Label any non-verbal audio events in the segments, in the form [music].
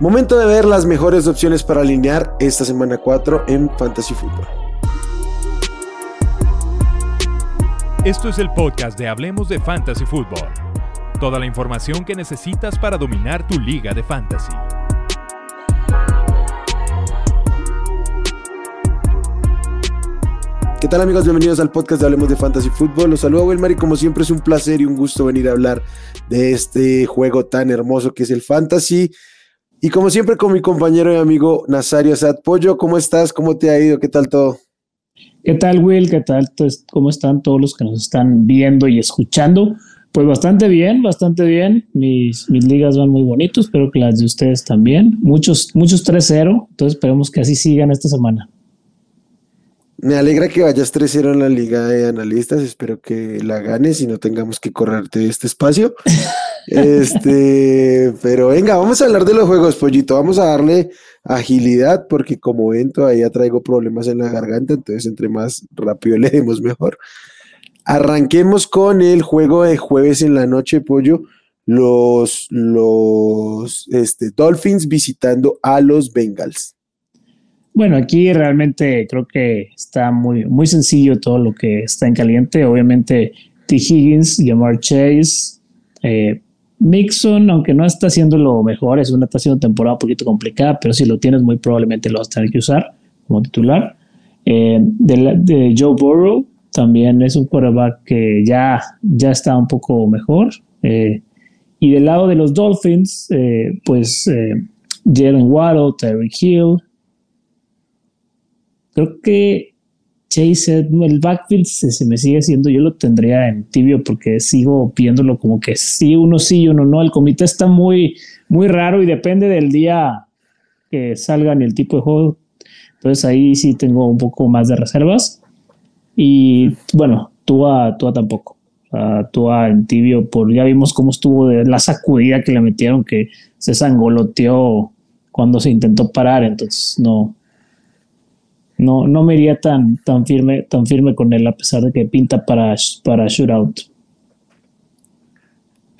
Momento de ver las mejores opciones para alinear esta semana 4 en Fantasy Football. Esto es el podcast de Hablemos de Fantasy Football. Toda la información que necesitas para dominar tu liga de fantasy. ¿Qué tal amigos? Bienvenidos al podcast de Hablemos de Fantasy Football. Los saludo Wilmar y como siempre es un placer y un gusto venir a hablar de este juego tan hermoso que es el Fantasy. Y como siempre con mi compañero y amigo Nazario Sad Pollo, ¿cómo estás? ¿Cómo te ha ido? ¿Qué tal todo? ¿Qué tal Will? ¿Qué tal? ¿Cómo están todos los que nos están viendo y escuchando? Pues bastante bien, bastante bien. Mis, mis ligas van muy bonitos, espero que las de ustedes también. Muchos, muchos 3-0, entonces esperemos que así sigan esta semana. Me alegra que vayas 3-0 en la liga de analistas. Espero que la ganes y no tengamos que correrte de este espacio. [laughs] este, pero venga, vamos a hablar de los juegos, pollito. Vamos a darle agilidad porque como ven todavía traigo problemas en la garganta, entonces entre más rápido [laughs] le demos mejor. Arranquemos con el juego de jueves en la noche, pollo. Los, los este, Dolphins visitando a los Bengals. Bueno, aquí realmente creo que está muy, muy sencillo todo lo que está en caliente. Obviamente, T. Higgins, Jamar Chase, eh, Mixon, aunque no está haciendo lo mejor, es una, está haciendo temporada un poquito complicada, pero si lo tienes, muy probablemente lo vas a tener que usar como titular. Eh, de, Joe Burrow, también es un quarterback que ya, ya está un poco mejor. Eh, y del lado de los Dolphins, pues Jalen Waddle, Terry Hill, creo que Chase, el backfield se, me sigue haciendo, yo lo tendría en tibio porque sigo viéndolo como que sí, uno sí, uno no. El comité está muy, muy raro y depende del día que salgan y el tipo de juego. Entonces ahí sí tengo un poco más de reservas. Y bueno, Tua, Tua tampoco. Uh, Tua en tibio, por, ya vimos cómo estuvo de la sacudida que le metieron, que se sangoloteó cuando se intentó parar. Entonces no, no, no me iría tan, tan, firme, tan firme con él, a pesar de que pinta para, para shootout.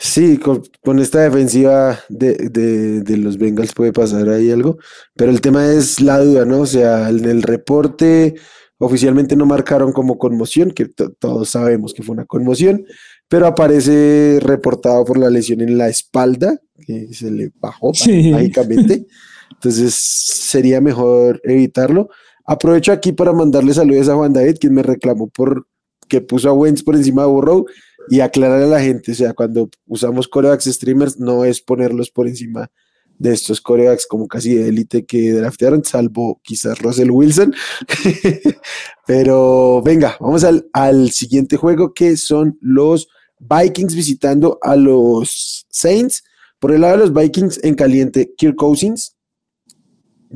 Sí, con, esta defensiva de, los Bengals puede pasar ahí algo, pero el tema es la duda, ¿no? O sea, en el reporte oficialmente no marcaron como conmoción, que todos sabemos que fue una conmoción, pero aparece reportado por la lesión en la espalda, que se le bajó mágicamente. Entonces sería mejor evitarlo. Aprovecho aquí para mandarle saludos a Juan David, quien me reclamó por que puso a Wentz por encima de Burrow y aclararle a la gente, o sea, cuando usamos corebacks streamers no es ponerlos por encima de estos corebacks como casi de élite que draftearon, salvo quizás Russell Wilson. [laughs] Pero venga, vamos al, al siguiente juego que son los Vikings visitando a los Saints. Por el lado de los Vikings en caliente, Kirk Cousins,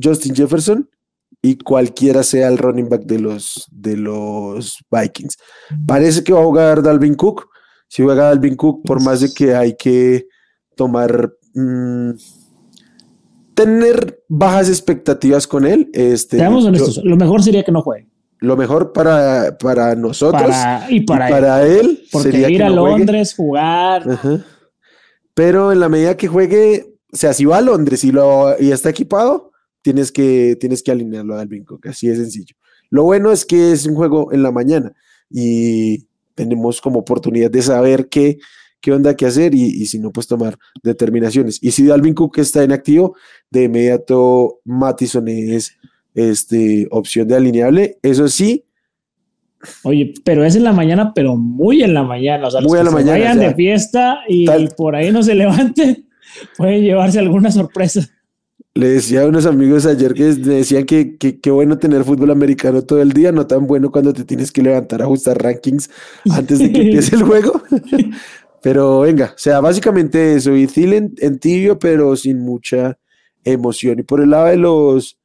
Justin Jefferson y cualquiera sea el running back de los, de los Vikings. Parece que va a jugar Dalvin Cook. Si juega Dalvin Cook, por más de que hay que tomar... Mm, tener bajas expectativas con él. Este, Seamos honestos, lo mejor sería que no juegue. Lo mejor para, para nosotros y para, él, sería ir a Londres, jugar. Pero en la medida que juegue, o sea, si va a Londres y, lo, y está equipado, tienes que, tienes que alinearlo a Dalvin Cook, así de sencillo. Lo bueno es que es un juego en la mañana y tenemos como oportunidad de saber qué, qué onda que hacer y, si no, pues tomar determinaciones. Y si Dalvin Cook está en activo, de inmediato Mattison es este, opción de alineable. Eso sí. Oye, pero es en la mañana, pero muy en la mañana. O sea, muy en la mañana. Vayan de fiesta y por ahí no se [laughs] levanten, pueden llevarse alguna sorpresa. Le decía a unos amigos ayer que decían que qué bueno tener fútbol americano todo el día, no tan bueno cuando te tienes que levantar a ajustar rankings antes de que empiece el [laughs] juego. [laughs] pero venga, o sea, básicamente eso. Y Thielen en tibio, pero sin mucha emoción. Y por el lado de los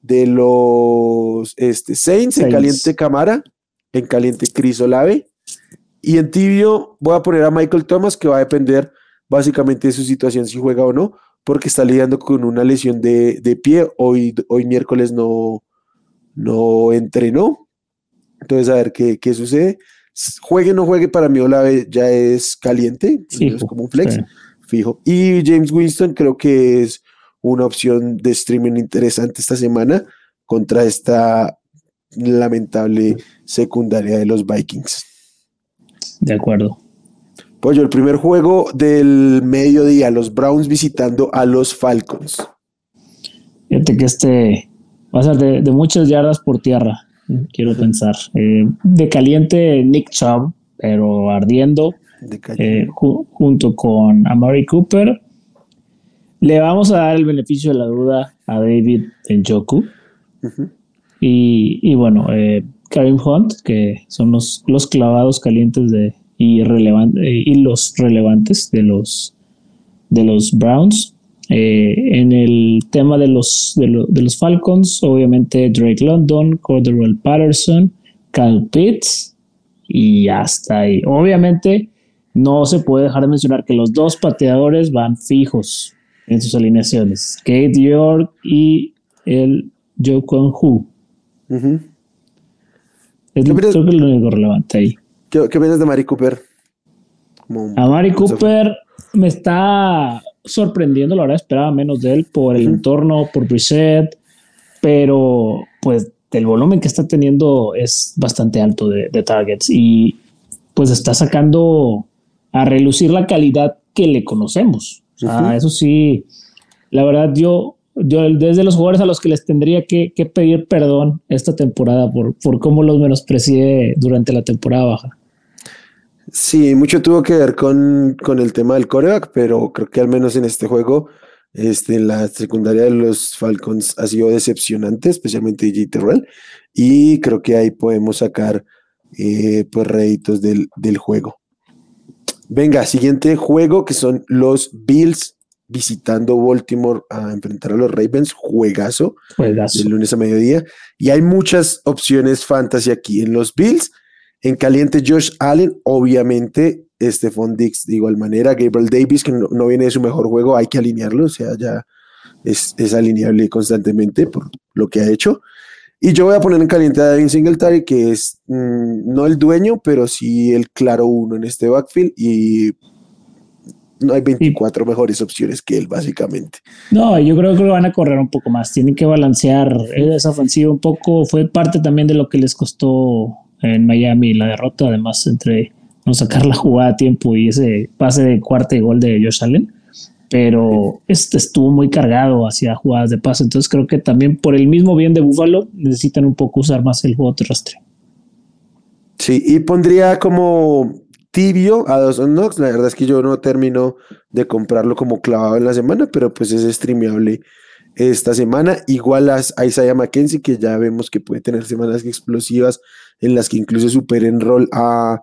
de los este, Saints, en caliente Camara, en caliente Chris Olave. Y en tibio voy a poner a Michael Thomas, que va a depender básicamente de su situación, si juega o no porque está lidiando con una lesión de, pie. Hoy, hoy miércoles no, no entrenó. Entonces, a ver qué, qué sucede. Juegue o no juegue, para mí Olave ya es caliente, es como un flex, fijo. Y James Winston creo que es una opción de streaming interesante esta semana contra esta lamentable secundaria de los Vikings. De acuerdo. Pollo, el primer juego del mediodía, los Browns visitando a los Falcons. Fíjate que este va a ser de, muchas yardas por tierra, quiero pensar. Eh, de caliente Nick Chubb, pero ardiendo, eh, junto con Amari Cooper. Le vamos a dar el beneficio de la duda a David Njoku. y, bueno, eh, Karim Hunt, que son los, los clavados calientes de, y, y los relevantes de los, de los Browns. Eh, en el tema de los, de, los Falcons, obviamente Drake London, Cordero Patterson, Cal Pitts y hasta ahí. Obviamente no se puede dejar de mencionar que los dos pateadores van fijos en sus alineaciones, Kate York y el Joe Hu. Es lo, creo que es lo único relevante ahí. ¿Qué, qué de Mari Cooper? a Mari Cooper me está sorprendiendo, la verdad esperaba menos de él por el entorno, por Brissett, pero pues el volumen que está teniendo es bastante alto de, targets y pues está sacando a relucir la calidad que le conocemos. eso sí, la verdad yo, yo desde los jugadores a los que les tendría que, pedir perdón esta temporada por, por cómo los menosprecié durante la temporada baja. Sí, mucho tuvo que ver con, con el tema del coreback, pero creo que al menos en este juego, este, la secundaria de los Falcons ha sido decepcionante, especialmente DJ Terrell, y creo que ahí podemos sacar eh, pues réditos del, del juego. Venga, siguiente juego que son los Bills visitando Baltimore a enfrentar a los Ravens, juegazo, juegazo. de lunes a mediodía. Y hay muchas opciones fantasy aquí en los Bills. En caliente, Josh Allen, obviamente, Stephon Dix de igual manera, Gabriel Davis, que no, viene de su mejor juego, hay que alinearlo, o sea, ya es, alineable constantemente por lo que ha hecho. Y yo voy a poner en caliente a Devin Singletary, que es mm, no el dueño, pero sí el claro uno en este backfield. Y no hay 24 mejores opciones que él, básicamente. No, yo creo que lo van a correr un poco más. Tienen que balancear esa ofensiva un poco. Fue parte también de lo que les costó en Miami la derrota, además entre no sacar la jugada a tiempo y ese pase de cuarto y gol de Josh Allen, pero este estuvo muy cargado hacia jugadas de pase, entonces creo que también por el mismo bien de Buffalo necesitan un poco usar más el juego terrestre. Sí, y pondría como tibio a dos Knox, la verdad es que yo no termino de comprarlo como clavado en la semana, pero pues es streameable esta semana, igual a Isaiah McKenzie, que ya vemos que puede tener semanas explosivas en las que incluso superen rol a,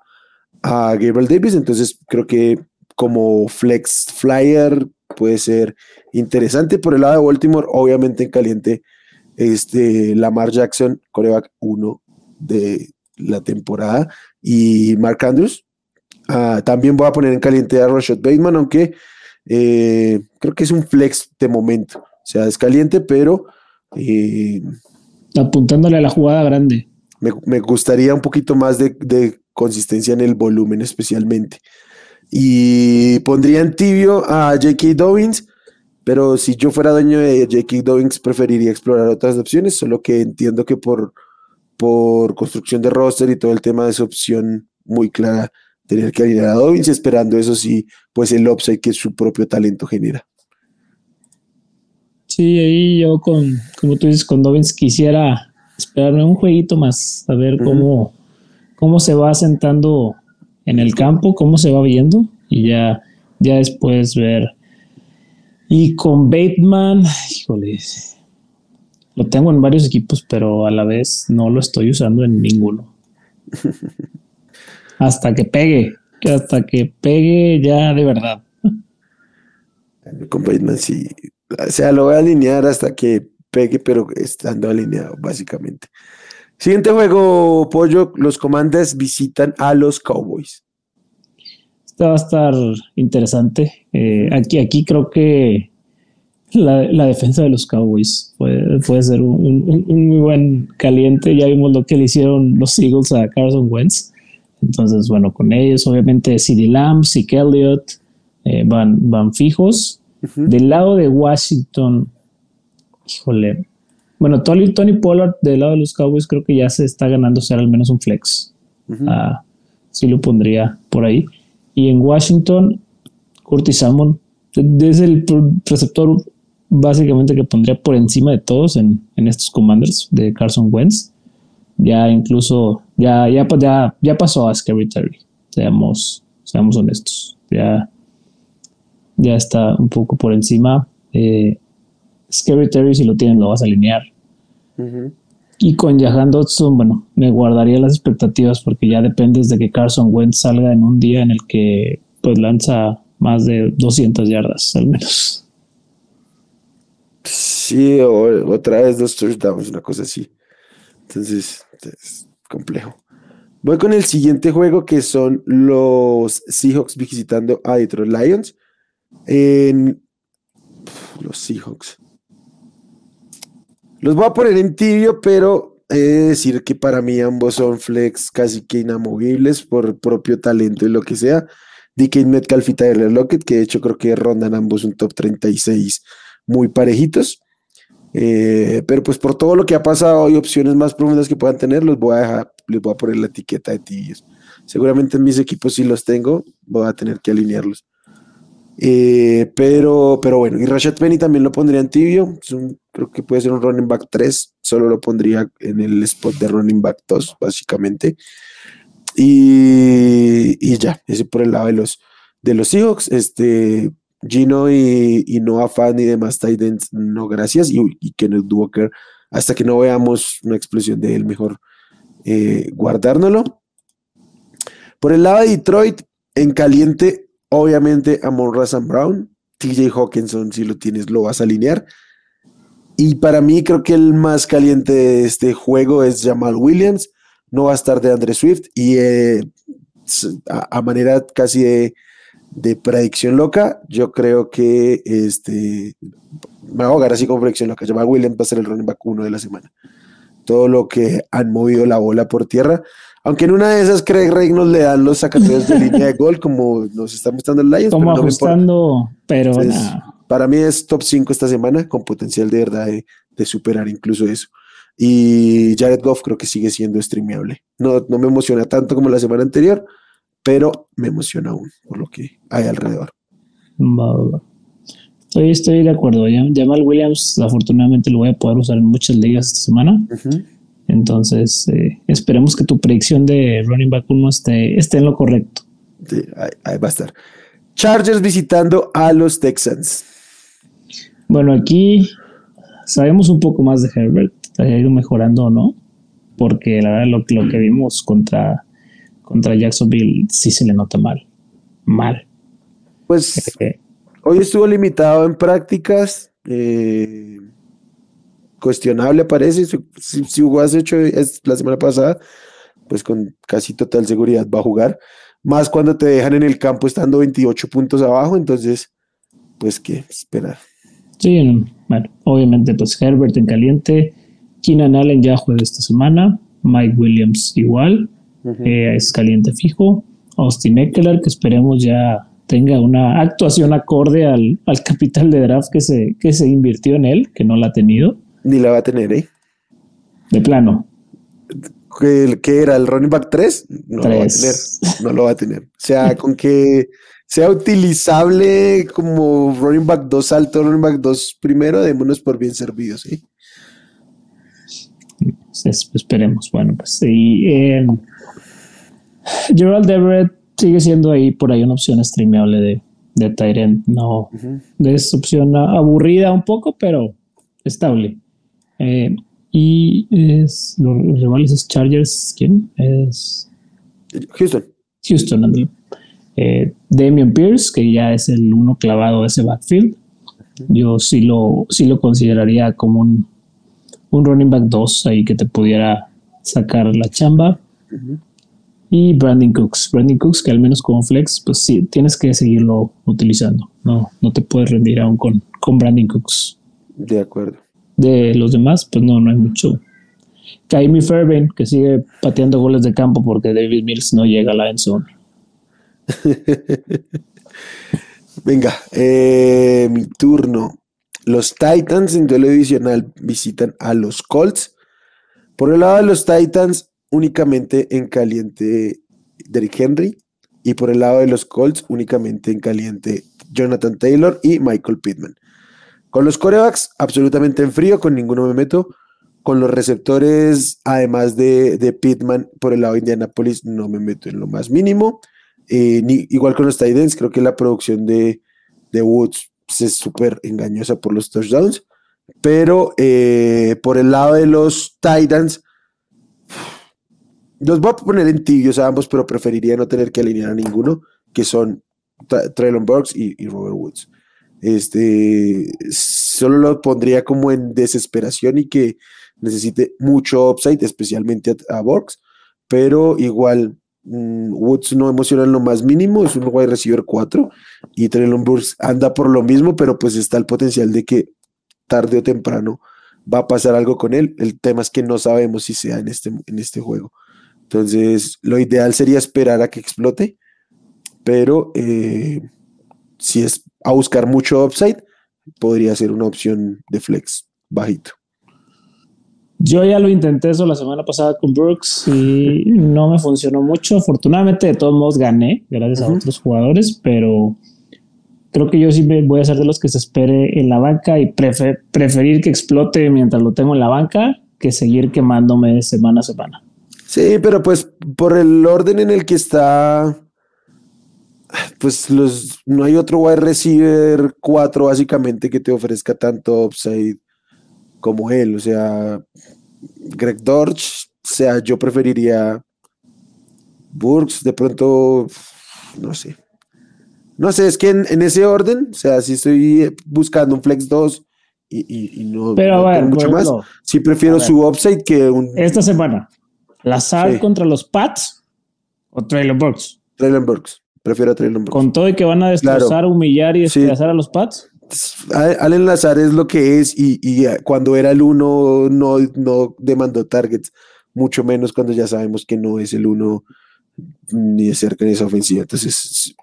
a Gabriel Davis. Entonces creo que como flex flyer puede ser interesante. Por el lado de Baltimore, obviamente en caliente, este, Lamar Jackson, coreback 1 de la temporada, y Mark Andrews. Ah, también voy a poner en caliente a Rashad Bateman, aunque eh, creo que es un flex de momento. O sea, es caliente, pero... Eh, Apuntándole a la jugada grande me, gustaría un poquito más de, consistencia en el volumen especialmente. Y pondría en tibio a J.K. Dobbins, pero si yo fuera dueño de J.K. Dobbins preferiría explorar otras opciones, solo que entiendo que por, por construcción de roster y todo el tema de esa opción muy clara, tener que alinear a Dobbins esperando eso sí, pues el upside que su propio talento genera. Sí, ahí yo con, como tú dices, con Dobbins quisiera esperarme un jueguito más, a ver cómo, cómo se va sentando en el campo, cómo se va viendo y ya, ya después ver. Y con Bateman, híjole, lo tengo en varios equipos, pero a la vez no lo estoy usando en ninguno. [laughs] hasta que pegue, hasta que pegue ya de verdad. Con Bateman sí, o sea, lo voy a alinear hasta que pegue, pero estando alineado, básicamente. Siguiente juego, Pollo, los comandas visitan a los Cowboys. Esto va a estar interesante. Eh, aquí, aquí creo que la, defensa de los Cowboys puede, puede ser un, muy buen caliente. Ya vimos lo que le hicieron los Eagles a Carson Wentz. Entonces, bueno, con ellos, obviamente, CD Lamb, Zeke Elliott eh, van, van fijos. Del lado de Washington, híjole. Bueno, Tony, Tony Pollard del lado de los Cowboys creo que ya se está ganando ser al menos un flex. Ah, sí lo pondría por ahí. Y en Washington, Curtis Salmon es el receptor básicamente que pondría por encima de todos en, estos commanders de Carson Wentz. Ya incluso, ya, ya, ya, ya pasó a Scary Terry. Seamos, seamos honestos. Ya, ya está un poco por encima. Eh, Scary Terry, si lo tienen, lo vas a alinear. Y con Jahan Dodson, bueno, me guardaría las expectativas porque ya dependes de que Carson Wentz salga en un día en el que pues lanza más de 200 yardas al menos. Sí, o otra vez dos touchdowns, una cosa así. Entonces, es complejo. Voy con el siguiente juego que son los Seahawks visitando a Detroit Lions. En los Seahawks. Los voy a poner en tibio, pero he de decir que para mí ambos son flex casi que inamovibles por propio talento y lo que sea. DK Metcalf y Tyler Lockett, que de hecho creo que rondan ambos un top 36 muy parejitos. Eh, pero pues por todo lo que ha pasado y opciones más profundas que puedan tener, los voy a dejar, les voy a poner la etiqueta de tibios. Seguramente en mis equipos si los tengo, voy a tener que alinearlos. Eh, pero, pero bueno, y Rashad Penny también lo pondría en tibio. creo que puede ser un running back 3. Solo lo pondría en el spot de running back 2, básicamente. Y, y ya, ese por el lado de los, de los Seahawks. Este, Gino y, y Noah Fan y demás Titans, no gracias. Y, y, Kenneth Walker, hasta que no veamos una explosión de él, mejor eh, guardárnoslo. Por el lado de Detroit, en caliente, Obviamente Amon Razan Brown, TJ Hawkinson, si lo tienes, lo vas a alinear. Y para mí creo que el más caliente de este juego es Jamal Williams. No va a estar de Andre Swift. Y eh, a, manera casi de, predicción loca, yo creo que este, me voy a ahogar así con predicción loca. Jamal Williams va a ser el running back uno de la semana. Todo lo que han movido la bola por tierra. Aunque en una de esas Craig Reynolds le dan los sacateos de línea de gol, como nos está mostrando el Lions. Como ajustando, pero Para mí es top 5 esta semana, con potencial de verdad de, superar incluso eso. Y Jared Goff creo que sigue siendo streameable. No, no me emociona tanto como la semana anterior, pero me emociona aún por lo que hay alrededor. Estoy, estoy de acuerdo. Jamal Williams, afortunadamente, lo voy a poder usar en muchas ligas esta semana. Entonces, eh, esperemos que tu predicción de running back 1 esté, esté en lo correcto. ahí, va a estar. Chargers visitando a los Texans. Bueno, aquí sabemos un poco más de Herbert. Ha ido mejorando o no. Porque la verdad, lo, lo que vimos contra, contra Jacksonville sí se le nota mal. Mal. Pues eh, hoy estuvo limitado en prácticas. Eh, cuestionable parece. Si, si, has hecho es, la semana pasada, pues con casi total seguridad va a jugar. Más cuando te dejan en el campo estando 28 puntos abajo, entonces, pues qué esperar. Sí, bueno, obviamente, pues Herbert en caliente, Keenan Allen ya juega esta semana, Mike Williams igual, eh, es caliente fijo, Austin Eckler, que esperemos ya tenga una actuación acorde al, al capital de draft que se, que se invirtió en él, que no la ha tenido. Ni la va a tener, ¿eh? De plano. ¿Qué, era? ¿El running back 3? No lo va a tener. No lo va a tener. O sea, [laughs] con que sea utilizable como running back 2 alto, running back 2 primero, démonos por bien servidos, ¿sí? esperemos. Bueno, pues sí. Eh, Gerald Everett sigue siendo ahí por ahí una opción streameable de, de Tyrant. No, es opción aburrida un poco, pero estable. Eh, y es, los rivales es Chargers, ¿quién? Es Houston. Houston, eh, Damian Pierce, que ya es el uno clavado de ese backfield. Yo sí lo, sí lo consideraría como un, un running back 2 ahí que te pudiera sacar la chamba. Y Brandon Cooks. Brandon Cooks, que al menos como flex, pues sí, tienes que seguirlo utilizando. No, no te puedes rendir aún con, con Brandon Cooks. De acuerdo de los demás, pues no, no hay mucho. Kaimi Fairbairn, que sigue pateando goles de campo porque David Mills no llega a la endzone. [laughs] Venga, eh, mi turno. Los Titans en duelo divisional visitan a los Colts. Por el lado de los Titans, únicamente en caliente Derrick Henry. Y por el lado de los Colts, únicamente en caliente Jonathan Taylor y Michael Pittman. Con los corebacks, absolutamente en frío, con ninguno me meto. Con los receptores, además de, de Pittman, por el lado de Indianapolis, no me meto en lo más mínimo. Eh, igual con los Titans, creo que la producción de, de Woods es súper engañosa por los touchdowns. Pero eh, por el lado de los Titans, los voy a poner en tibios a ambos, pero preferiría no tener que alinear a ninguno, que son Traylon Burks y, Robert Woods. Este, solo lo pondría como en desesperación y que necesite mucho upside, especialmente a, a Burks, pero igual mm, Woods no emociona en lo más mínimo, es un wide receiver 4 y Traylon Burks anda por lo mismo, pero pues está el potencial de que tarde o temprano va a pasar algo con él. El tema es que no sabemos si sea en este, en este juego. Entonces, lo ideal sería esperar a que explote, pero eh, si es a buscar mucho upside, podría ser una opción de flex bajito. Yo ya lo intenté eso la semana pasada con Brooks y no me funcionó mucho. Afortunadamente, de todos modos, gané gracias a otros jugadores, pero creo que yo sí voy a ser de los que se espere en la banca y preferir que explote mientras lo tengo en la banca que seguir quemándome semana a semana. Sí, pero pues por el orden en el que está, pues los no hay otro wide receiver 4 básicamente que te ofrezca tanto upside como él. O sea, Greg Dorch, o sea, yo preferiría Burks, de pronto, no sé. No sé, es que en, ese orden, o sea, si estoy buscando un Flex 2 y, no, Pero mucho más, sí prefiero su upside que un... Esta semana. ¿Lazar contra los Pats o Traylon Burks? Traylon Burks. Prefiero a Traylon Burks. Con todo y que van a destrozar, humillar y despedazar a los Pats. Allen Lazar es lo que es y, eh, cuando era el uno no, no demandó targets, mucho menos cuando ya sabemos que no es el uno ni de cerca en esa ofensiva. Entonces,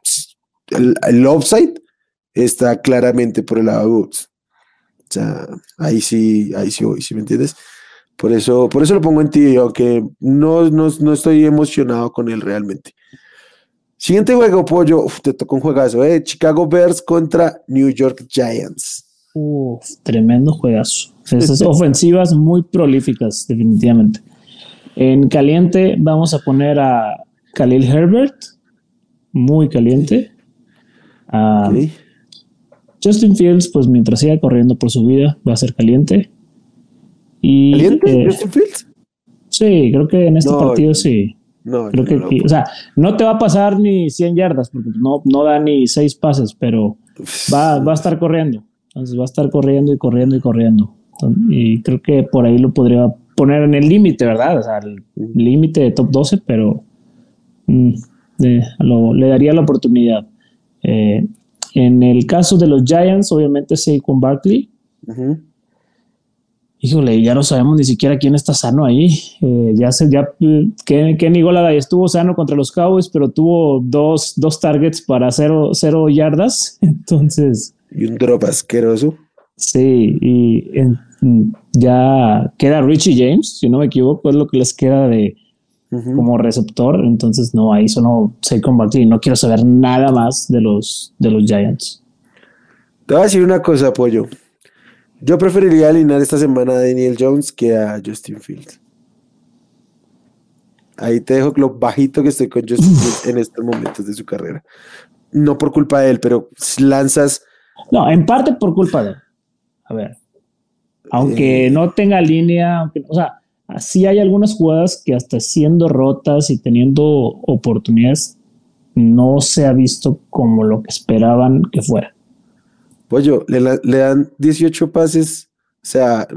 el, el upside está claramente por el lado de Burks. O sea, ahí sí, ahí sí voy, ¿sí me entiendes? Por eso, por eso lo pongo en ti, aunque no, no, estoy emocionado con él realmente. Siguiente juego, pollo. te tocó un juegazo, ¿eh? Chicago Bears contra New York Giants. Uf, tremendo juegazo. Esas [laughs] ofensivas muy prolíficas, definitivamente. En caliente vamos a poner a Khalil Herbert, muy caliente. Justin Fields, pues mientras siga corriendo por su vida, va a ser caliente. Y, ¿Caliente? Eh, ¿Justin Fields? Sí, creo que en este partido sí. No, creo que, o sea, no te va a pasar ni 100 yardas, porque no, no da ni 6 pases, pero va, va a estar corriendo. Entonces va a estar corriendo y corriendo y corriendo. y creo que por ahí lo podría poner en el límite, ¿verdad? O sea, el límite de top 12, pero mm, le daría la oportunidad. Eh, en el caso de los Giants, obviamente con Barkley. Uh híjole, ya no sabemos ni siquiera quién está sano ahí. Eh, ya se, ya Kenny Golada estuvo sano contra los Cowboys, pero tuvo dos, dos targets para cero, cero yardas. [laughs] Entonces. Y un drop asqueroso. Sí, y ya queda Richie James, si no me equivoco, es lo que les queda de como receptor. Entonces, no, ahí solo sé combatir. No quiero saber nada más de los, de los Giants. Te voy a decir una cosa, Pollo. Yo preferiría alinear esta semana a Daniel Jones que a Justin Fields. Ahí te dejo lo bajito que estoy con Justin Fields en estos momentos de su carrera. No por culpa de él, pero lanzas. No, en parte por culpa de él. A ver. Aunque eh. no tenga línea, aunque, o sea, sí hay algunas jugadas que hasta siendo rotas y teniendo oportunidades, no se ha visto como lo que esperaban que fuera. Pollo, le, le dan 18 pases, o sea,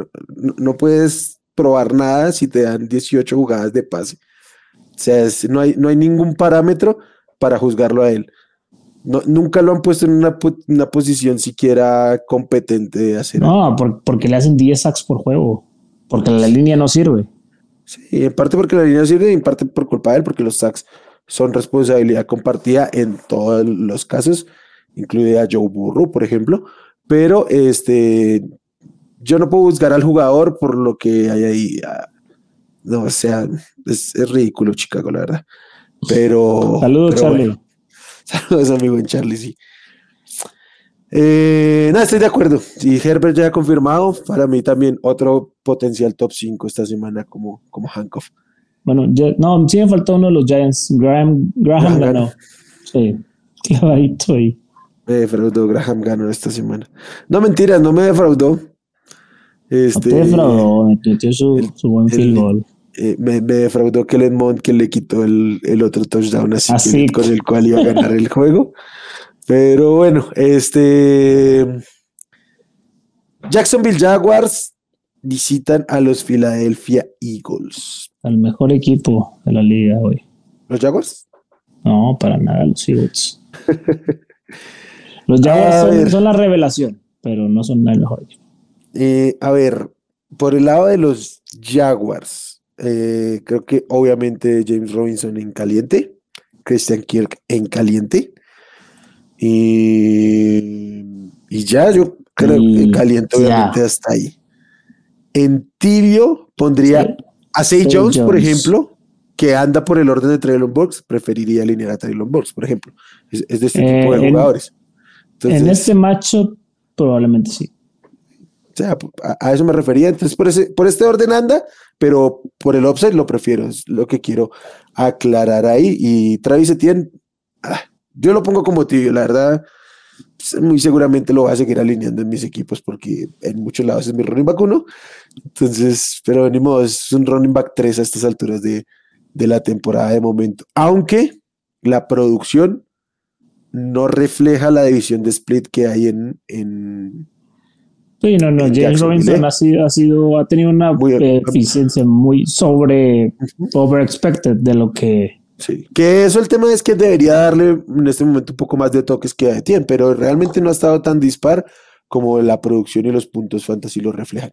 no, puedes probar nada si te dan 18 jugadas de pase. O sea, no, hay, no hay ningún parámetro para juzgarlo a él. No, nunca lo han puesto en una, una posición siquiera competente de hacer. No, porque le hacen 10 sacks por juego, porque la línea no sirve. Sí, en parte porque la línea no sirve y en parte por culpa de él, porque los sacks son responsabilidad compartida en todos los casos incluye a Joe Burrow, por ejemplo, pero este, yo no puedo juzgar al jugador por lo que hay ahí. Ah, no, o sea, es, ridículo Chicago, la verdad. Pero. Saludos, Charlie. [laughs] Saludos, amigo en Charlie, sí. Eh, nada, estoy de acuerdo. Y Herbert ya ha confirmado, para mí también otro potencial top 5 esta semana como, como Hankoff. Bueno, no, sí me faltó uno de los Giants. Graham, Graham ganó. Sí, [laughs] clavadito ahí. Me defraudó, Graham ganó esta semana. No, mentiras, no me defraudó. Este, no te defraudó, metió su, su buen field goal. Eh, me, me, defraudó Kellen Mond que le quitó el, el otro touchdown así, así. con el cual iba a ganar el juego. Pero bueno, este. Jacksonville Jaguars visitan a los Philadelphia Eagles. Al mejor equipo de la liga hoy. ¿Los Jaguars? No, para nada, los Eagles. [laughs] los Jaguars son, la revelación, pero no son el mejor equipo. Eh, a ver, por el lado de los Jaguars, eh, creo que obviamente James Robinson en caliente, Christian Kirk en caliente. Y, y ya, yo creo que caliente obviamente hasta ahí. En tibio pondría a Say Jones, por ejemplo, que anda por el orden de Traylon Burks, preferiría alinear a Traylon Burks, por ejemplo. Es, de este tipo de eh, jugadores. en este macho, probablemente sí. O sea, a, eso me refería. Entonces, por, ese, por este orden anda, pero por el offset lo prefiero. Es lo que quiero aclarar ahí. Y Travis Etienne, ah, yo lo pongo como tibio, la verdad. Pues, muy seguramente lo voy a seguir alineando en mis equipos porque en muchos lados es mi running back uno. Entonces, pero ni modo, es un running back 3 a estas alturas de, la temporada de momento. Aunque la producción no refleja la división de split que hay en. en sí, no, no. James Robinson ha sido, ha sido, ha tenido una eficiencia muy sobre, over expected de lo que Sí, que eso el tema es que debería darle en este momento un poco más de toques que de tiempo, pero realmente no ha estado tan dispar como la producción y los puntos fantasy lo reflejan.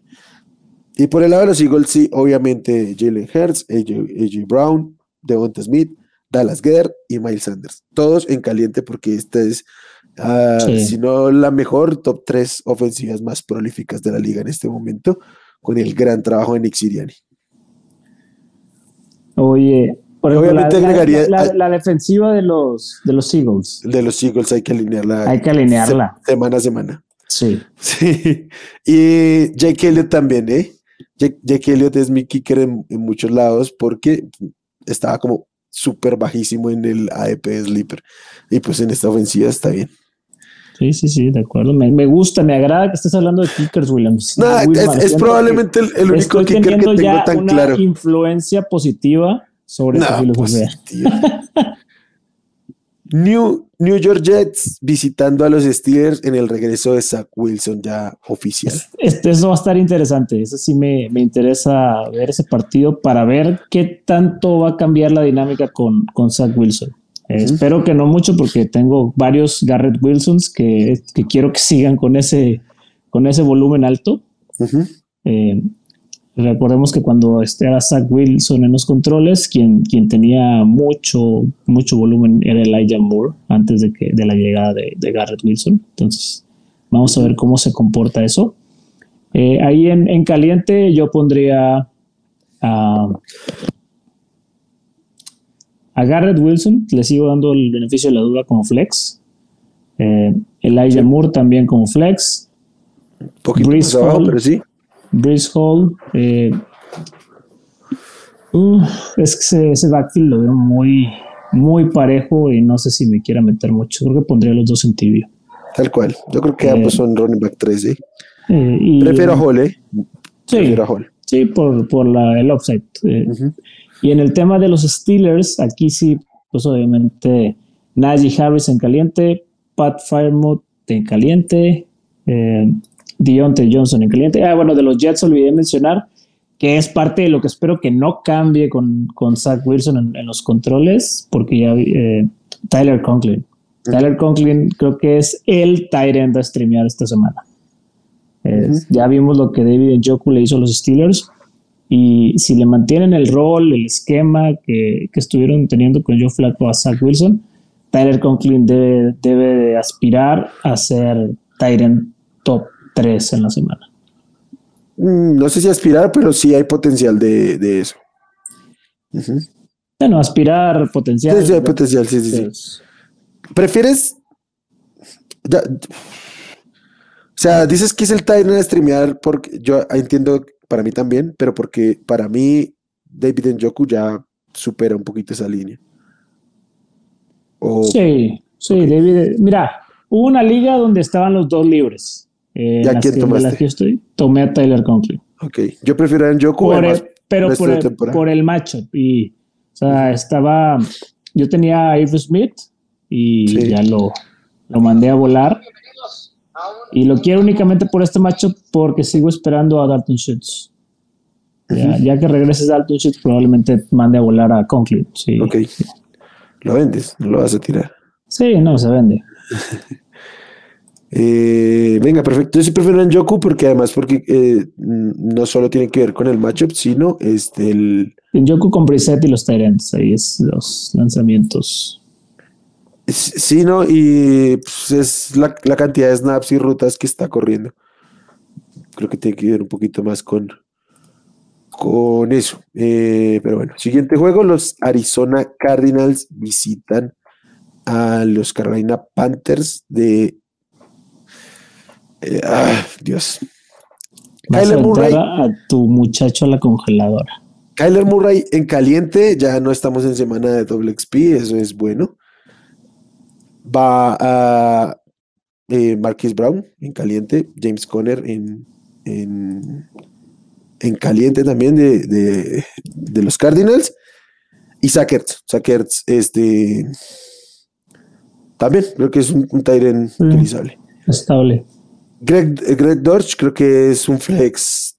Y por el lado de los Eagles, sí, obviamente Jalen Hurts, AJ, Brown, Devonta Smith, Dallas Gedder y Miles Sanders. Todos en caliente porque esta es, ah, si no la mejor, top 3 ofensivas más prolíficas de la liga en este momento, con el gran trabajo de Nick Siriani. Oye, Obviamente la, agregaría. La, defensiva de los, de los Eagles. De los Eagles hay que alinearla. Hay que alinearla. semana a semana. Sí. Sí. [laughs] Y Jake Elliott también, ¿eh? Jake, Elliott es mi kicker en, muchos lados porque estaba como súper bajísimo en el AEP Sleeper. Y pues en esta ofensiva está bien. Sí, sí, sí, de acuerdo. Me, gusta, me agrada que estés hablando de kickers, Williams. Es, probablemente el, único kicker que tengo ya tan una claro. influencia positiva sobre pues, [laughs] New, New York Jets visitando a los Steelers en el regreso de Zach Wilson ya oficial. Este, eso va a estar interesante. Eso sí me, interesa ver ese partido para ver qué tanto va a cambiar la dinámica con, con Zach Wilson. Espero que no mucho porque tengo varios Garrett Wilsons que, quiero que sigan con ese, con ese volumen alto. Recordemos que cuando este era Zach Wilson en los controles, quien, quien tenía mucho, mucho volumen era Elijah Moore antes de, que, de la llegada de, Garrett Wilson. Entonces, vamos a ver cómo se comporta eso. Eh, ahí en, caliente yo pondría a, a, Garrett Wilson, le sigo dando el beneficio de la duda como flex. Eh, Elijah Moore también como flex. Un poquito más abajo, pero sí. Brice Hall. Eh, es que ese, backfield lo veo muy, muy parejo y no sé si me quiera meter mucho. Creo que pondría los dos en tibio. Tal cual. Yo creo que ambos eh, son running back 3, ¿eh? Prefiero a Hall, ¿eh? Sí, Prefiero a Hall. Sí, por, por la, el offside. Y en el tema de los Steelers, aquí sí, pues obviamente Najee Harris en caliente, Pat Firemouth en caliente, eh, Deontay Johnson en caliente. Ah, bueno, de los Jets olvidé mencionar que es parte de lo que espero que no cambie con, con Zach Wilson en, los controles, porque ya eh, Tyler Conklin. Tyler Conklin creo que es el Tyrant a streamear esta semana. Ya vimos lo que David Njoku le hizo a los Steelers. Y si le mantienen el rol, el esquema que, que estuvieron teniendo con Joe Flacco a Zach Wilson, Tyler Conklin debe, debe aspirar a ser Tyrant top 3 en la semana. Mm, no sé si aspirar, pero sí hay potencial de, eso. Bueno, aspirar potencial. Sí, sí, hay potencial, sí, sí, sí. ¿Prefieres? o sea, dices que es el Tyrant a streamear porque yo entiendo para mí también, pero porque para mí David Njoku ya supera un poquito esa línea. Sí, sí, David. Mira, hubo una liga donde estaban los dos libres. Eh, ¿Y a quién tomaste? estoy, tomé a Tyler Conklin. Ok, yo prefiero a Njoku. pero por el, por el matchup. Y, o sea, estaba. Yo tenía a Eve Smith y ya lo, lo mandé a volar. Y lo quiero únicamente por este matchup porque sigo esperando a Dalton Schutz. Ya, que regreses Dalton Schutz, probablemente mande a volar a Conklin. Sí. Ok. Lo vendes, no lo vas a tirar. Sí, no, se vende. [laughs] Eh, venga, perfecto. Yo sí prefiero en Yoku porque además porque eh, no solo tiene que ver con el matchup, sino este el... En Yoku con preset y los Tyrants, ahí es los lanzamientos. Sí, ¿no? Y pues, es la, cantidad de snaps y rutas que está corriendo. Creo que tiene que ver un poquito más con, con eso. Eh, pero bueno, siguiente juego, los Arizona Cardinals visitan a los Carolina Panthers de... Eh, ah, Dios. Kyler Murray. A tu muchacho a la congeladora. Kyler Murray en caliente, ya no estamos en semana de doble XP, eso es bueno. Va a eh, Marquis Brown en caliente, James Conner en, en, en caliente también de, de, de, los Cardinals. Y Sackerts, Sackerts, este también creo que es un, un Tyren utilizable. Estable. Greg, Greg Dorch creo que es un flex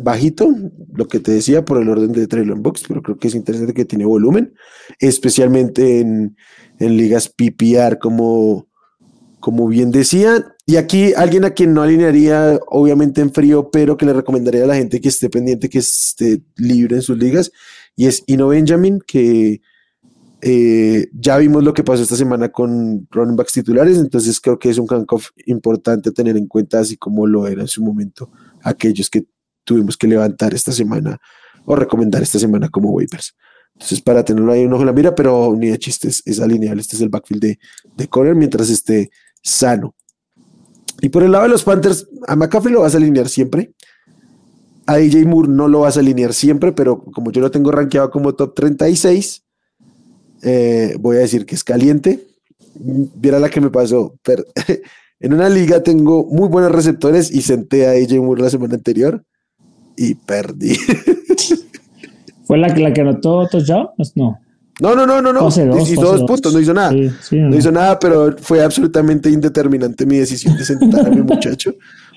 bajito, lo que te decía por el orden de Traylon Box, pero creo que es interesante que tiene volumen, especialmente en, ligas PPR, como, como bien decía. Y aquí alguien a quien no alinearía, obviamente en frío, pero que le recomendaría a la gente que esté pendiente, que esté libre en sus ligas, y es Ino Benjamin, que eh, ya vimos lo que pasó esta semana con running backs titulares, entonces creo que es un handcuff importante tener en cuenta, así como lo era en su momento aquellos que tuvimos que levantar esta semana o recomendar esta semana como waivers. Entonces, para tenerlo ahí un ojo en la mira, pero ni de chistes, es alineable. Este es el backfield de, de mientras esté sano. Y por el lado de los Panthers, a McCaffrey lo vas a alinear siempre. A DJ Moore no lo vas a alinear siempre, pero como yo lo tengo rankeado como top 36, eh, voy a decir que es caliente. Viera la que me pasó. Pero, [laughs] en una liga tengo muy buenos receptores y senté a AJ Moore la semana anterior y perdí. [laughs] ¿Fue la, la que anotó touchdown? No. No, no, no, no, no. hizo dos, puntos, no hizo nada. no, hizo nada, pero fue absolutamente indeterminante mi decisión de sentar a mi [laughs] muchacho,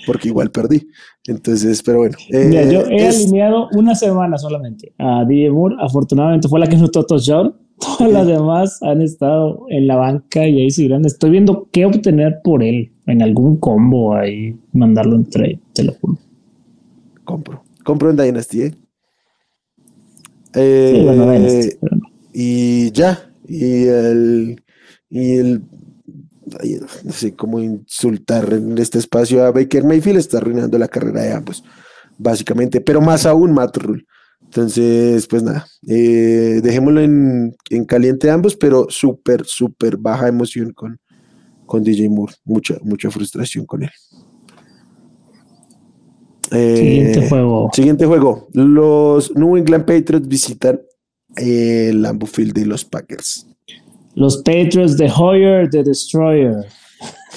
porque igual perdí. Entonces, pero bueno. Mira, yo he eh, alineado una semana solamente a DJ Moore. Afortunadamente fue la que anotó touchdown. Todas las demás han estado en la banca y ahí seguirán. Estoy viendo qué obtener por él en algún combo ahí, mandarlo en trade, te lo juro. Compro. Compro en Dynasty, ¿eh? Eh, y ya, y el, y el, no sé cómo insultar en este espacio a Baker Mayfield, está arruinando la carrera de ambos, básicamente, pero más aún Matt Rule. Entonces, pues nada, eh, dejémoslo en, en, caliente ambos, pero súper, súper baja emoción con, con DJ Moore, mucha, mucha frustración con él. siguiente eh, juego. Siguiente juego. Los New England Patriots visitan el Lambeau Field de los Packers. Los Patriots de Hoyer, de Destroyer.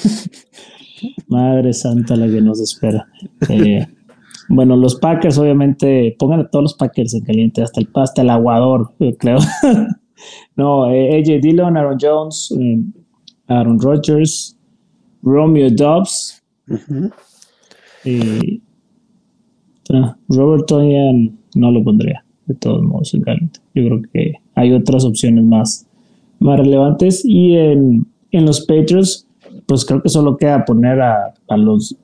[laughs] Madre santa la que nos espera. Eh, bueno, los Packers, obviamente, pongan a todos los Packers en caliente, hasta el hasta el aguador, creo. [laughs] no, eh, AJ Dillon, Aaron Jones, Aaron Rodgers, Romeo Dobbs. y Robert Tonian no lo pondría, de todos modos, en caliente. Yo creo que hay otras opciones más, más relevantes. Y en, los Patriots, pues creo que solo queda poner a, los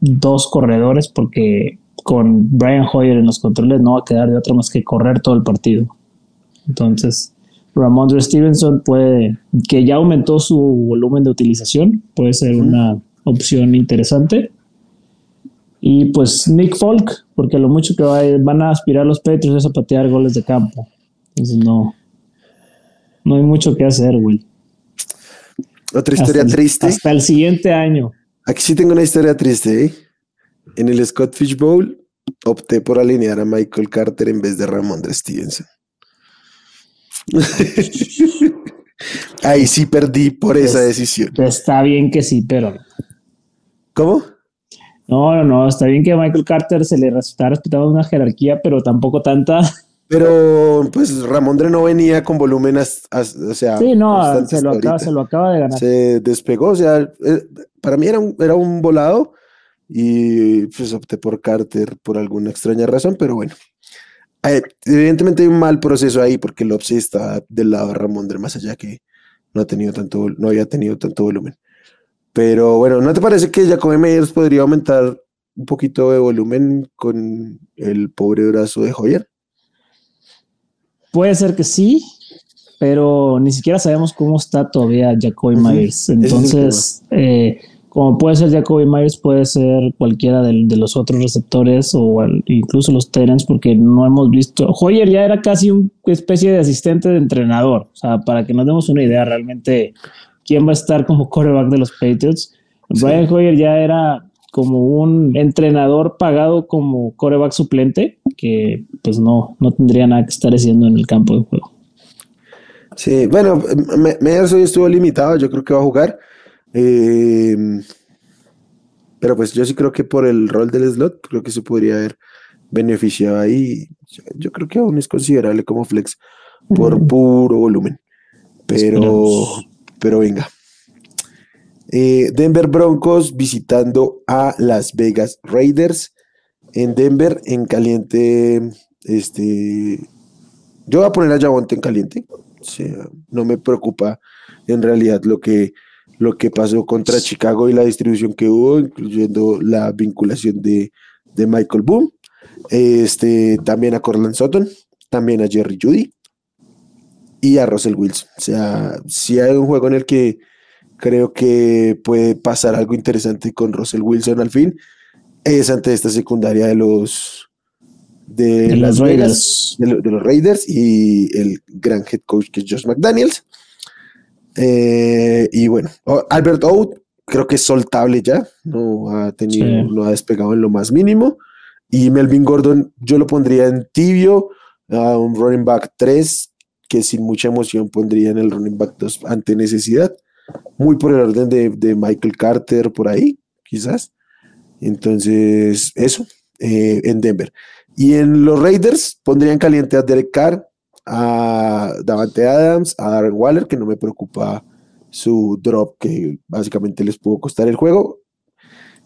dos corredores, porque con Brian Hoyer en los controles no va a quedar de otra más que correr todo el partido. Entonces, Ramondre Stevenson puede, que ya aumentó su volumen de utilización, puede ser una opción interesante. Y pues Nick Folk, porque lo mucho que van a aspirar los Patriots es a patear goles de campo. Entonces no, no hay mucho que hacer, güey. Otra historia triste. Hasta el siguiente año. Aquí sí tengo una historia triste. ¿eh? En el Scott Fish Bowl opté por alinear a Michael Carter en vez de Ramondre Stevenson. [laughs] Ahí sí perdí por esa decisión. Está bien que sí, pero. ¿Cómo? No, no, no. Está bien que a Michael Carter se le está respetando una jerarquía, pero tampoco tanta. Pero pues Ramondre no venía con volumen, o sea. Sí, no, se lo, acaba, de ganar. Se despegó, o sea, eh, para mí era un, era un volado y pues opté por Carter por alguna extraña razón, pero bueno. Eh, evidentemente hay un mal proceso ahí porque el Lopsy está del lado de Ramondre, más allá que no, ha tenido tanto, no había tenido tanto volumen. Pero bueno, ¿no te parece que Jacoby Meyers podría aumentar un poquito de volumen con el pobre brazo de Hoyer? Puede ser que sí, pero ni siquiera sabemos cómo está todavía Jacoby Myers. Entonces, eh, como puede ser Jacoby Myers, puede ser cualquiera de, los otros receptores o incluso los Terence, porque no hemos visto. Hoyer ya era casi una especie de asistente de entrenador. O sea, para que nos demos una idea realmente quién va a estar como quarterback de los Patriots. Brian Hoyer ya era como un entrenador pagado como coreback suplente, que pues no, no tendría nada que estar haciendo en el campo de juego. Sí, bueno, Meyers hoy estuvo limitado, yo creo que va a jugar. Eh, pero pues yo sí creo que por el rol del slot, creo que se podría haber beneficiado ahí. Yo creo que aún es considerable como flex por puro volumen. Pero, pero venga. Eh, Denver Broncos visitando a Las Vegas Raiders. En Denver, en caliente, este, yo voy a poner a Javonte en caliente. no me preocupa en realidad lo que, lo que pasó contra Chicago y la distribución que hubo, incluyendo la vinculación de, Michael Boom. Este, también a Corland Sutton, también a Jerry Judy y a Russell Wilson. O sea, si hay un juego en el que Creo que puede pasar algo interesante con Russell Wilson al fin. Es ante esta secundaria de los de, las Raiders, de, los Raiders y el gran head coach que es Josh McDaniels. Eh, y bueno, Albert Oud creo que es soltable ya, no ha tenido, no ha despegado en lo más mínimo. Y Melvin Gordon, yo lo pondría en tibio, a un running back 3, que sin mucha emoción pondría en el running back 2 ante necesidad muy por el orden de, Michael Carter, por ahí, quizás. Entonces, eso, eh, en Denver. Y en los Raiders pondrían caliente a Derek Carr, a Davante Adams, a Darren Waller, que no me preocupa su drop, que básicamente les pudo costar el juego.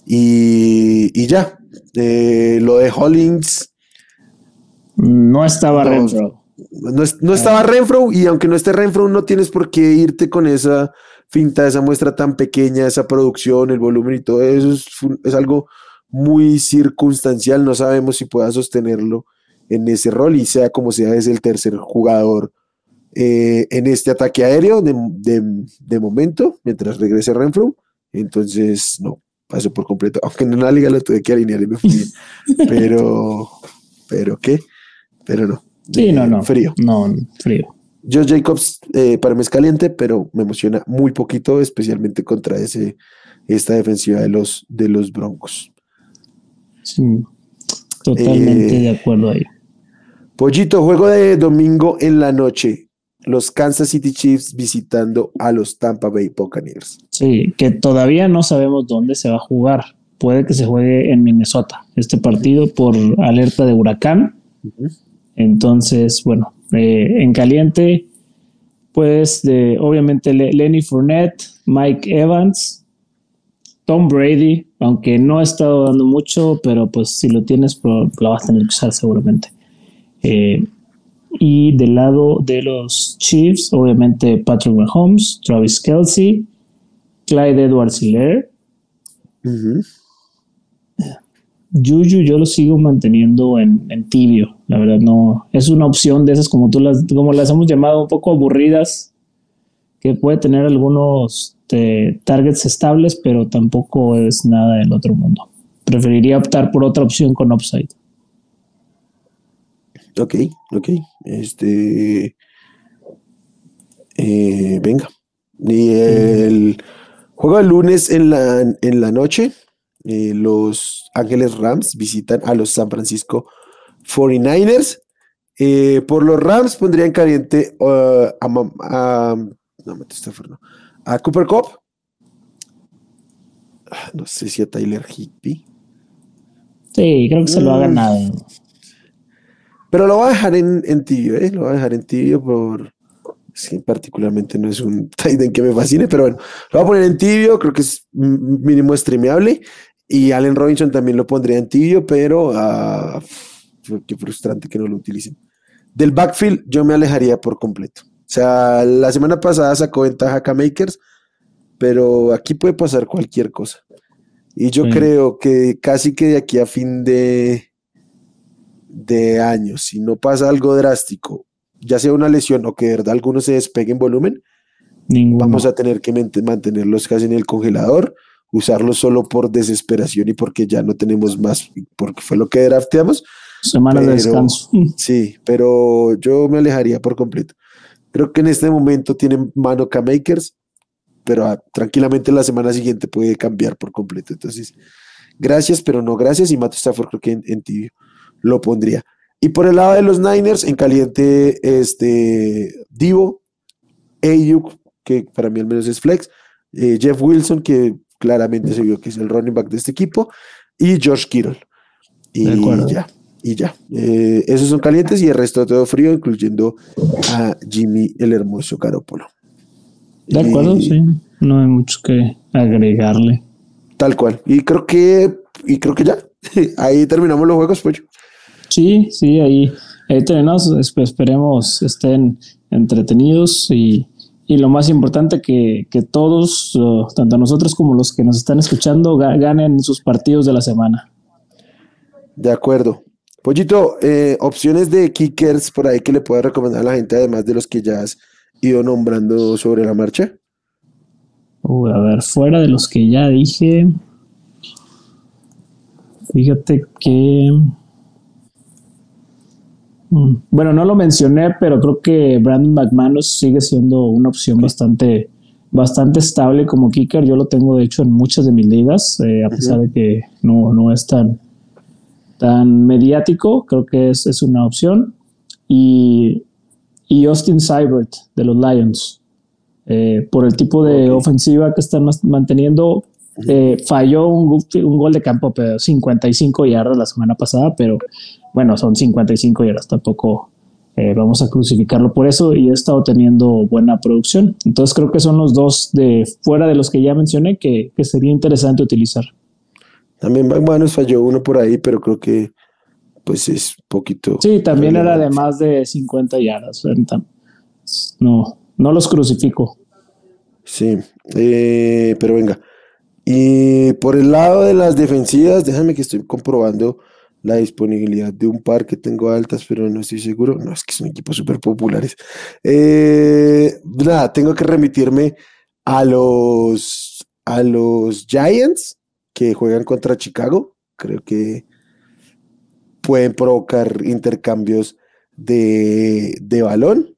Y, ya, eh, lo de Hollins. No estaba Renfro. No, no, estaba Renfro, y aunque no esté Renfro, no tienes por qué irte con esa finta, esa muestra tan pequeña, esa producción, el volumen y todo eso es, algo muy circunstancial, no sabemos si pueda sostenerlo en ese rol y sea como sea, es el tercer jugador eh, en este ataque aéreo de, momento, mientras regrese Renfro, entonces no, pasó por completo, aunque en una liga lo tuve que alinear y me fui [laughs] pero, pero qué, pero no. Sí, no, no. Frío. No, frío. Joe Jacobs eh, para mí es caliente, pero me emociona muy poquito, especialmente contra ese, esta defensiva de los, de los Broncos. Sí, totalmente eh, de acuerdo ahí. Pollito, juego de domingo en la noche. Los Kansas City Chiefs visitando a los Tampa Bay Buccaneers. Sí, que todavía no sabemos dónde se va a jugar. Puede que se juegue en Minnesota este partido por alerta de huracán. Entonces, bueno, eh, en caliente, pues de, obviamente Lenny Fournette, Mike Evans, Tom Brady, aunque no ha estado dando mucho, pero pues si lo tienes, lo vas a tener que usar seguramente. Eh, y del lado de los Chiefs, obviamente Patrick Mahomes, Travis Kelsey, Clyde Edwards Hiller. Juju yo lo sigo manteniendo en, tibio, la verdad no, es una opción de esas como tú las, como las hemos llamado un poco aburridas, que puede tener algunos este, targets estables, pero tampoco es nada del otro mundo. Preferiría optar por otra opción con upside. Ok, ok. Este. Eh, venga. Y el juego el lunes en la, en la noche. Eh, los Ángeles Rams visitan a los San Francisco 49ers. Eh, por los Rams pondrían caliente uh, a, no, a Cooper Cup. Ah, no sé si a Tyler Higby. Sí, creo que se lo ha mm. ganado. Pero lo va a dejar en, tibio, ¿eh? Lo va a dejar en tibio por. Sí, particularmente no es un [laughs] Titan que me fascine, pero bueno, lo voy a poner en tibio, creo que es mínimo streameable. Y Allen Robinson también lo pondría en tibio, pero uh, qué frustrante que no lo utilicen. Del backfield, yo me alejaría por completo. O sea, la semana pasada sacó ventaja a Makers, pero aquí puede pasar cualquier cosa. Y yo creo que casi que de aquí a fin de, de año, si no pasa algo drástico, ya sea una lesión o que de verdad alguno se despegue en volumen, vamos a tener que mantenerlos casi en el congelador, usarlos solo por desesperación y porque ya no tenemos más, porque fue lo que drafteamos. Semana de descanso. [laughs] Sí, pero yo me alejaría por completo. Creo que en este momento tienen mano K-Makers, pero ah, tranquilamente la semana siguiente puede cambiar por completo. Entonces, gracias, pero no gracias. Y Mato Stafford creo que en, tibio lo pondría. Y por el lado de los Niners, en caliente, este Divo, Ayuk, que para mí al menos es flex, eh, Jeff Wilson, que claramente se vio que es el running back de este equipo, y George Kittle. Y ya y ya. Eh, esos son calientes y el resto todo frío, incluyendo a Jimmy el hermoso Carópolo. De acuerdo, sí. No hay mucho que agregarle. Tal cual. Y creo que, y creo que ya. [laughs] ahí terminamos los juegos, pues. Sí, sí, ahí, ahí terminamos. Esperemos estén entretenidos y, y lo más importante que, que todos, tanto nosotros como los que nos están escuchando, ganen sus partidos de la semana. De acuerdo. Pollito, eh, opciones de kickers por ahí que le pueda recomendar a la gente, además de los que ya has ido nombrando sobre la marcha. a ver, fuera de los que ya dije, fíjate que... Mm, bueno, no lo mencioné, pero creo que Brandon McManus sigue siendo una opción bastante, bastante estable como kicker. Yo lo tengo, de hecho, en muchas de mis ligas, eh, a pesar de que no, no es tan, tan mediático, creo que es, es una opción. Y, y Austin Seibert de los Lions, eh, por el tipo de ofensiva que están manteniendo, eh, falló un, un, gol de campo, pero 55 yardas la semana pasada, pero bueno, son 55 yardas, tampoco eh, vamos a crucificarlo por eso y he estado teniendo buena producción. Entonces creo que son los dos de fuera de los que ya mencioné que, que sería interesante utilizar. También nos falló uno por ahí, pero creo que pues es poquito. Sí, también era de más de 50 yardas. No, no los crucifico. Sí, eh, pero venga. Y por el lado de las defensivas, déjame que estoy comprobando la disponibilidad de un par que tengo altas, pero no estoy seguro. No, es que son equipos súper populares. Eh, nada, tengo que remitirme a los, a los Giants que juegan contra Chicago. Creo que pueden provocar intercambios de, balón.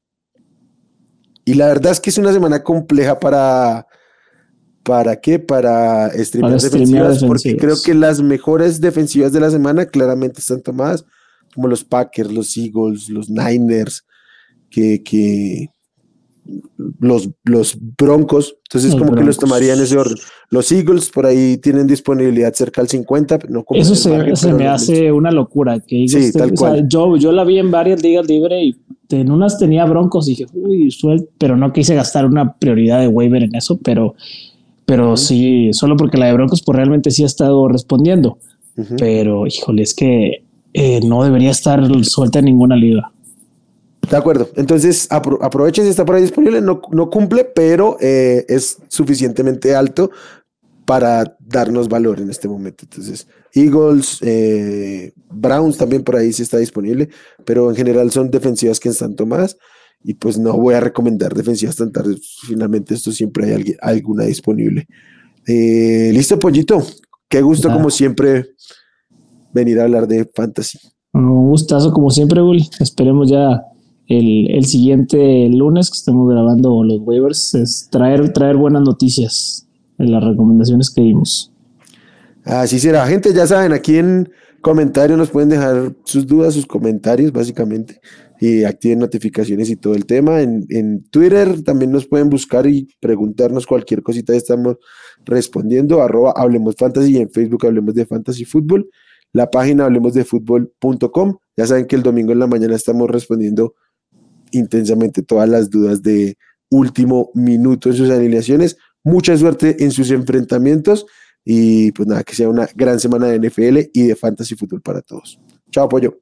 Y la verdad es que es una semana compleja para. ¿Para qué? Para streamear defensivas, porque creo que las mejores defensivas de la semana claramente están tomadas, como los Packers, los Eagles, los Niners, que, que, los, los Broncos, entonces como que los tomaría en ese orden. Los Eagles por ahí tienen disponibilidad cerca al 50. No Eso se, me hace una locura. Que yo, yo la vi en varias ligas libre y en unas tenía Broncos y dije, uy, pero no quise gastar una prioridad de waiver en eso, pero, pero sí, solo porque la de Broncos pues realmente sí ha estado respondiendo. Pero híjole, es que eh, no debería estar suelta en ninguna liga. De acuerdo. Entonces, aprovechen si está por ahí disponible. No, no cumple, pero eh, es suficientemente alto para darnos valor en este momento. Entonces, Eagles, eh, Browns también por ahí sí está disponible, pero en general son defensivas que están tomadas y pues no voy a recomendar defensivas tan tarde. Finalmente, esto siempre hay alguien, alguna disponible. Eh, Listo, Pollito. Qué gusto, como siempre, venir a hablar de fantasy. Un gustazo, como siempre, Uli. Esperemos ya el, el, siguiente lunes que estemos grabando los waivers, es traer, traer buenas noticias en las recomendaciones que dimos. Así será, gente, ya saben, aquí en comentarios nos pueden dejar sus dudas, sus comentarios, básicamente, y activen notificaciones y todo el tema. En, en Twitter también nos pueden buscar y preguntarnos cualquier cosita, estamos respondiendo, arroba Hablemos Fantasy y en Facebook Hablemos de Fantasy Fútbol, la página hablemosdefutbol.com. Ya saben que el domingo en la mañana estamos respondiendo intensamente todas las dudas de último minuto en sus alineaciones. Mucha suerte en sus enfrentamientos y pues nada, que sea una gran semana de NFL y de fantasy fútbol para todos. Chao, pollo.